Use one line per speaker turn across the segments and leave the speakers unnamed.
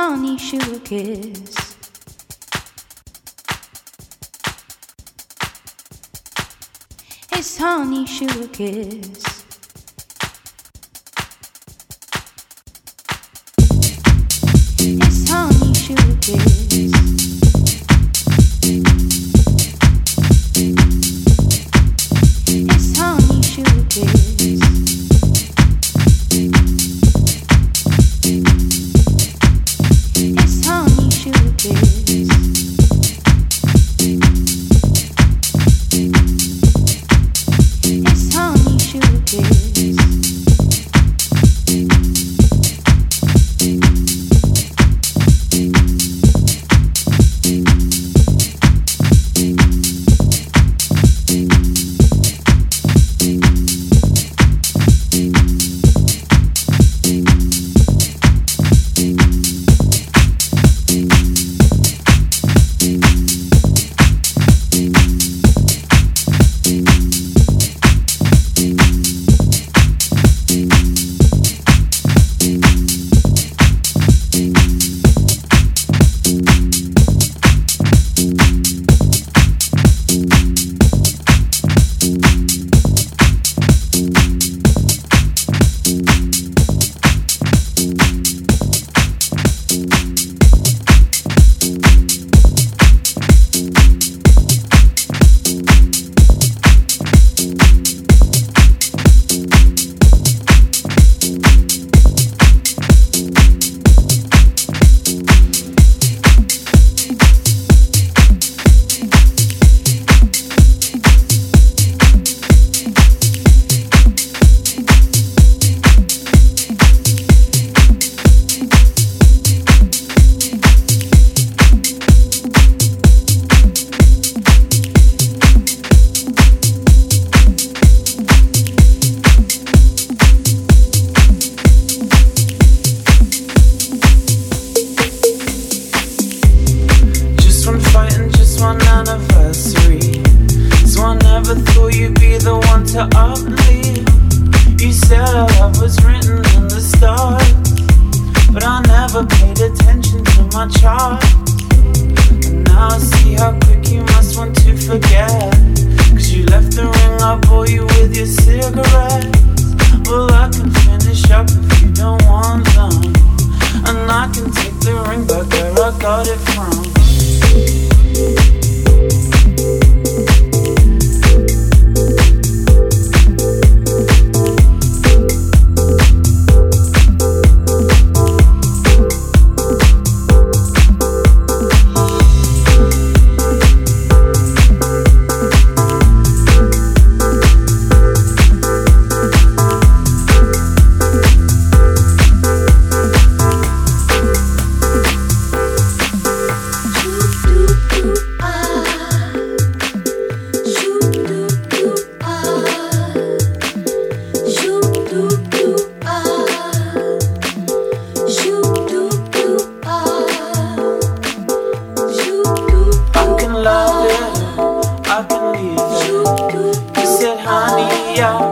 honey sugar kiss. His honey sugar kiss. Honey,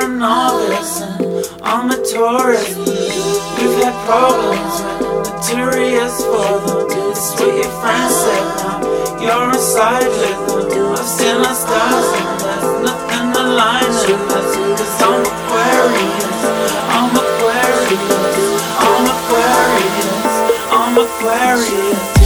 you're a novice and I'm a tourist.
We've had problems with materials for them. It's what your friends said now. You're inside with them. I've seen the stars and there's nothing with us. Cause I'm Aquarius, I'm Aquarius, I'm Aquarius, I'm Aquarius,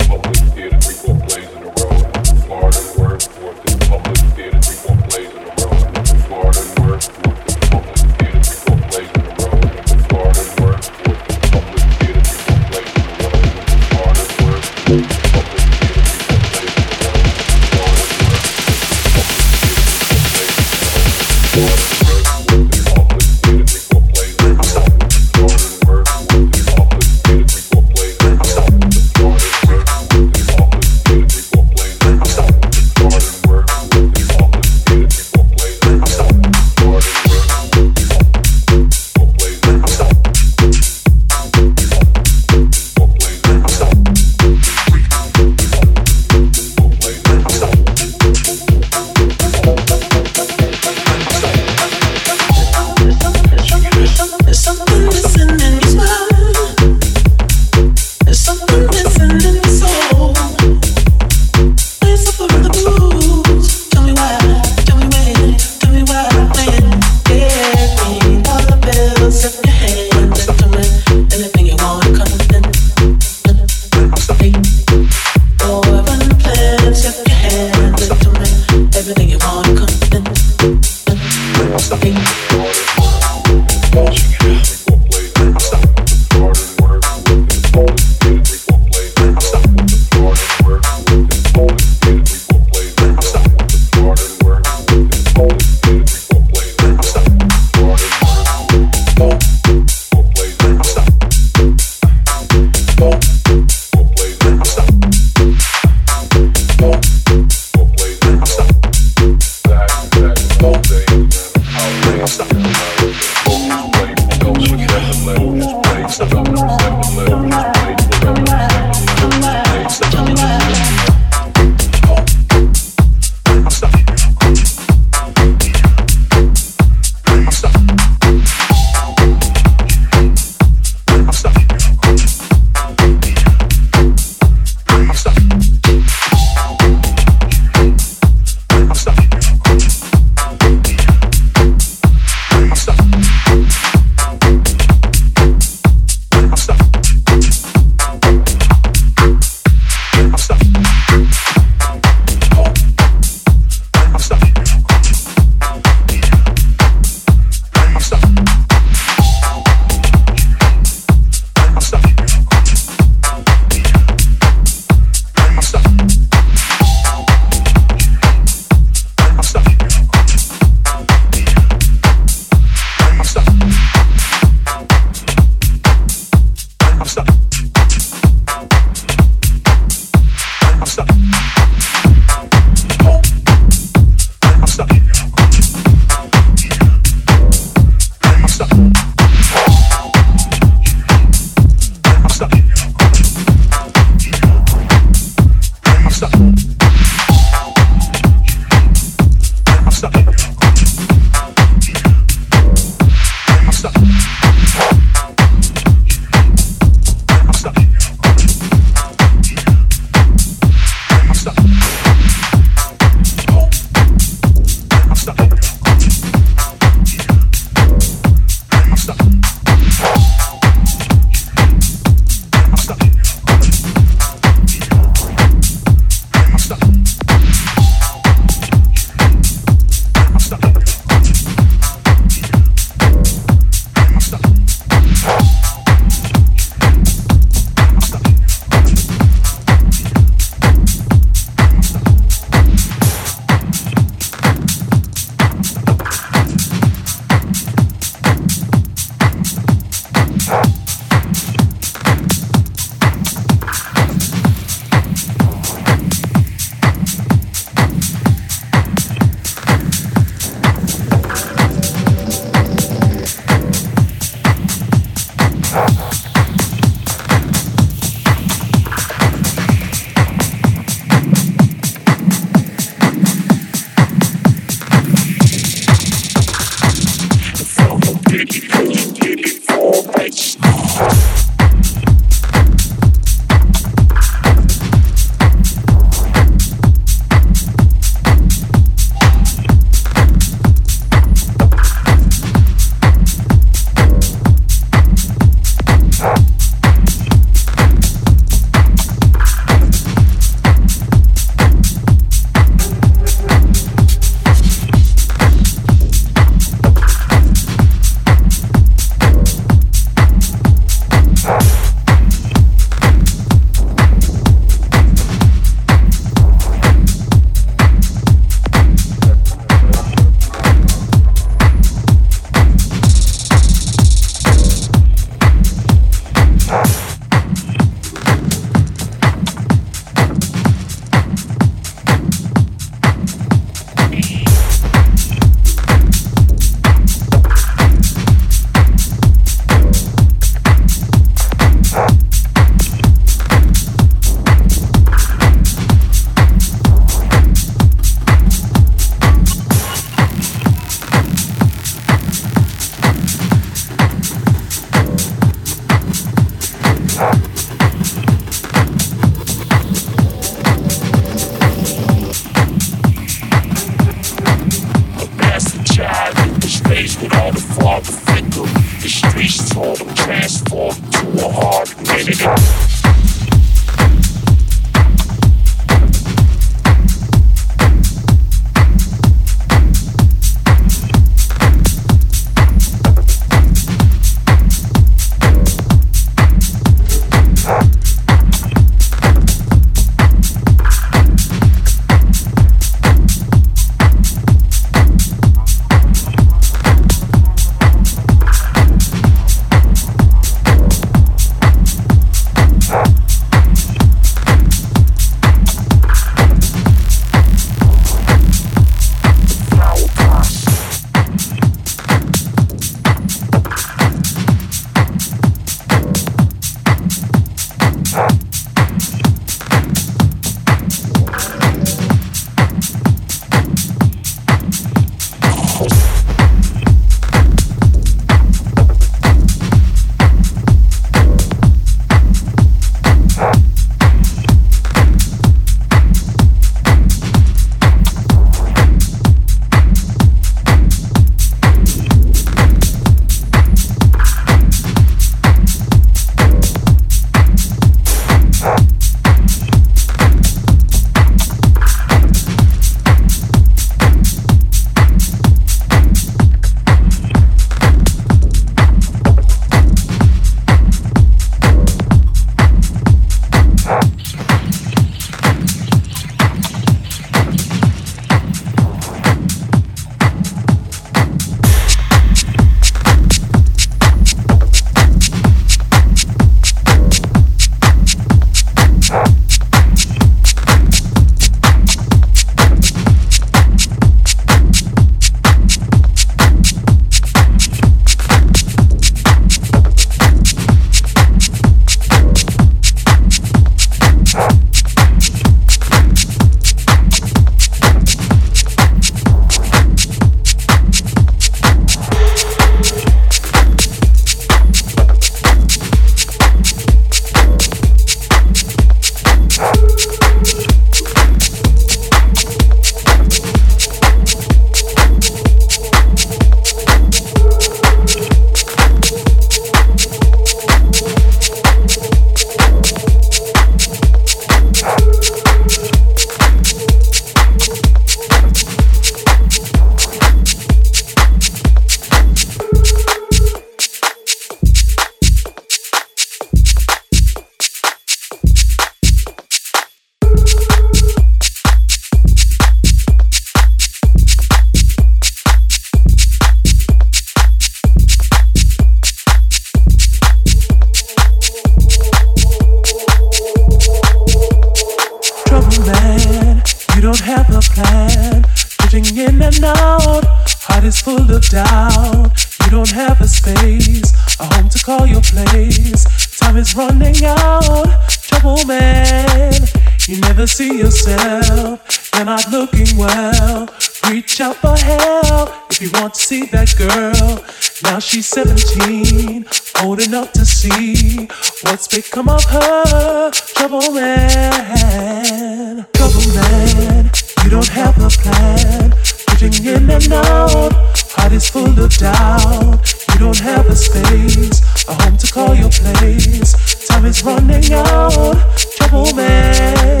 she's 17, old enough to see what's become of her. Trouble man, trouble man, you don't have a plan. Pitching in and out, heart is full of doubt. You don't have a space, a home to call your place. Time is running out, trouble man.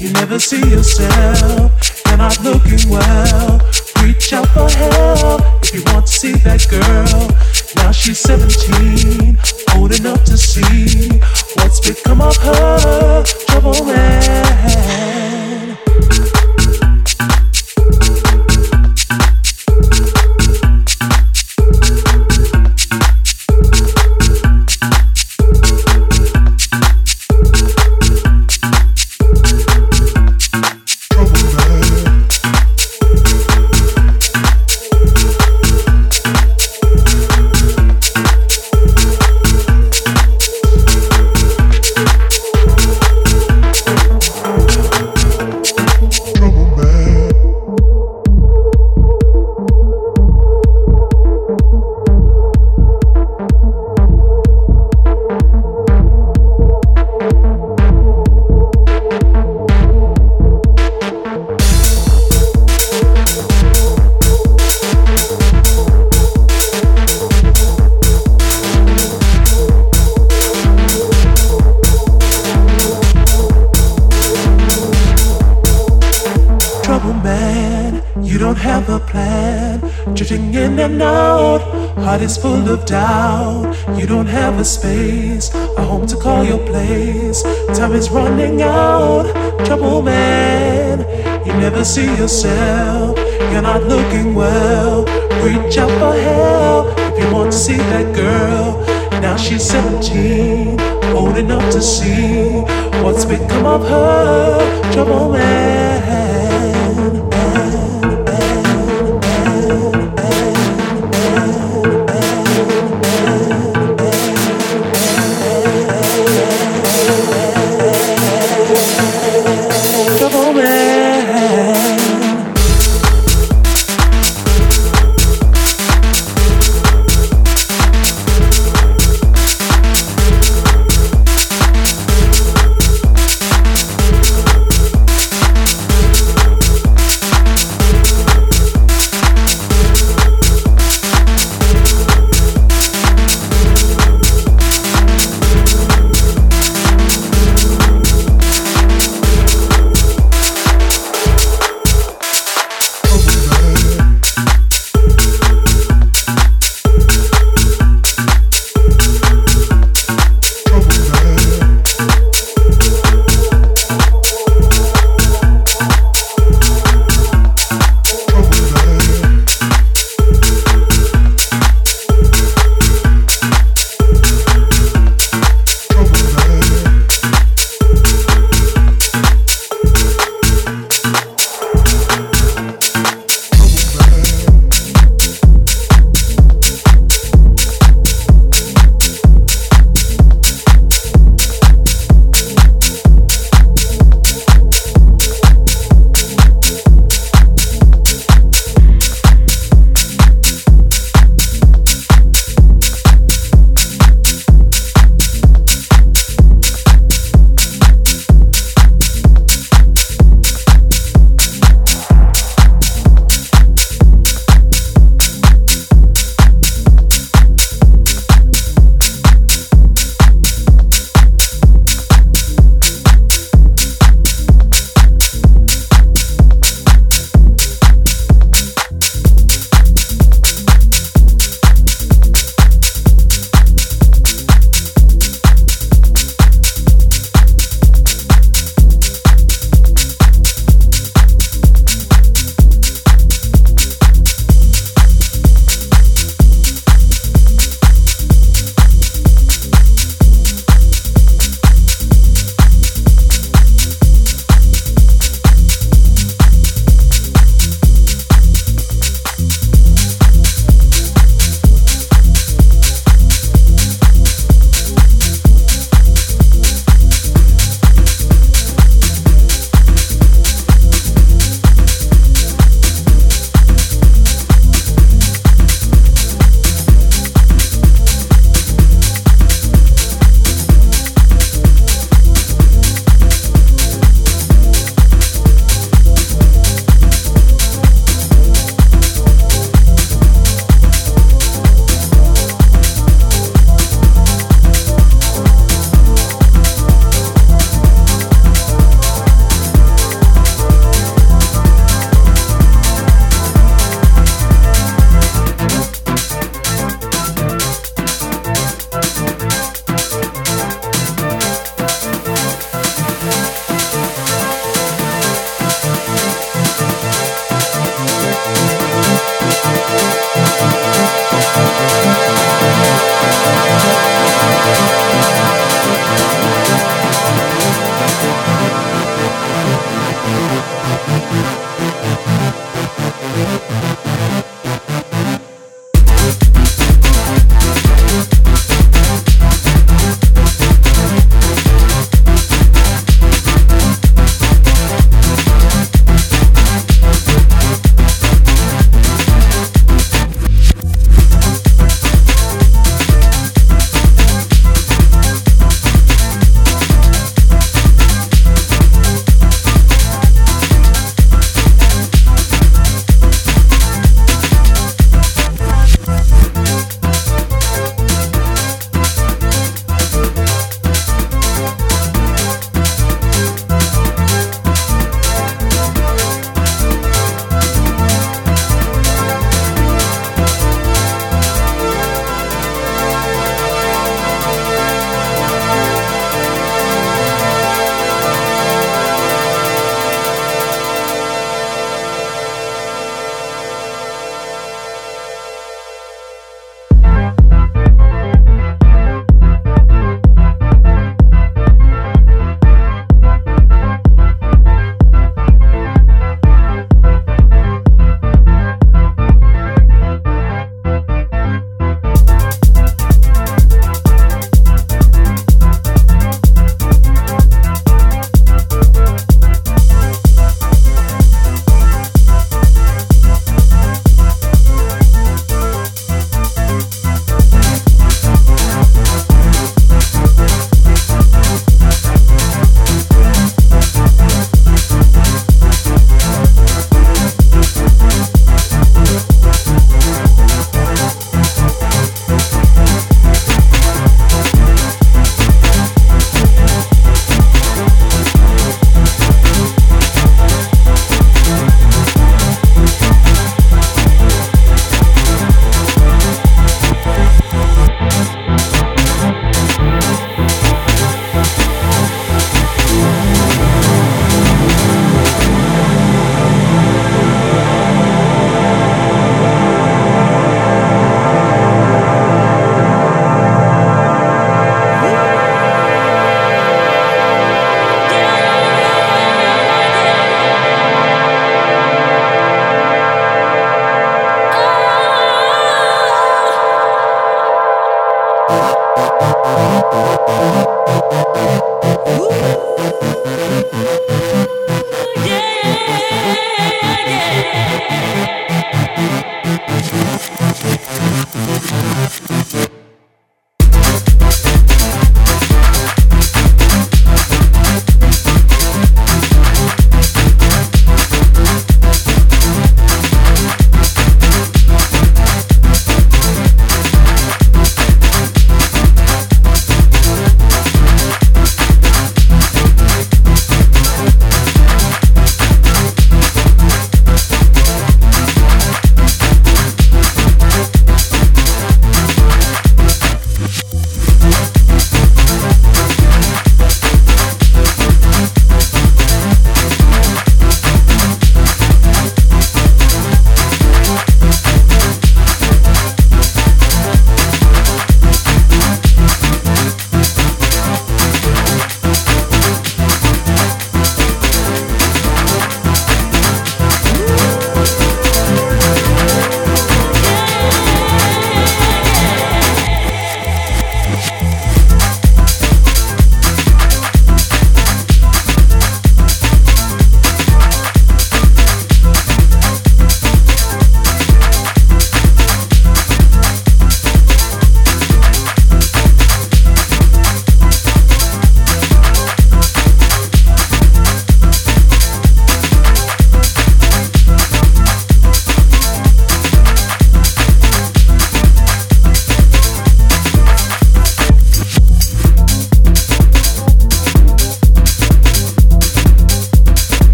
You never see yourself she's 17, old enough to see what's become of her.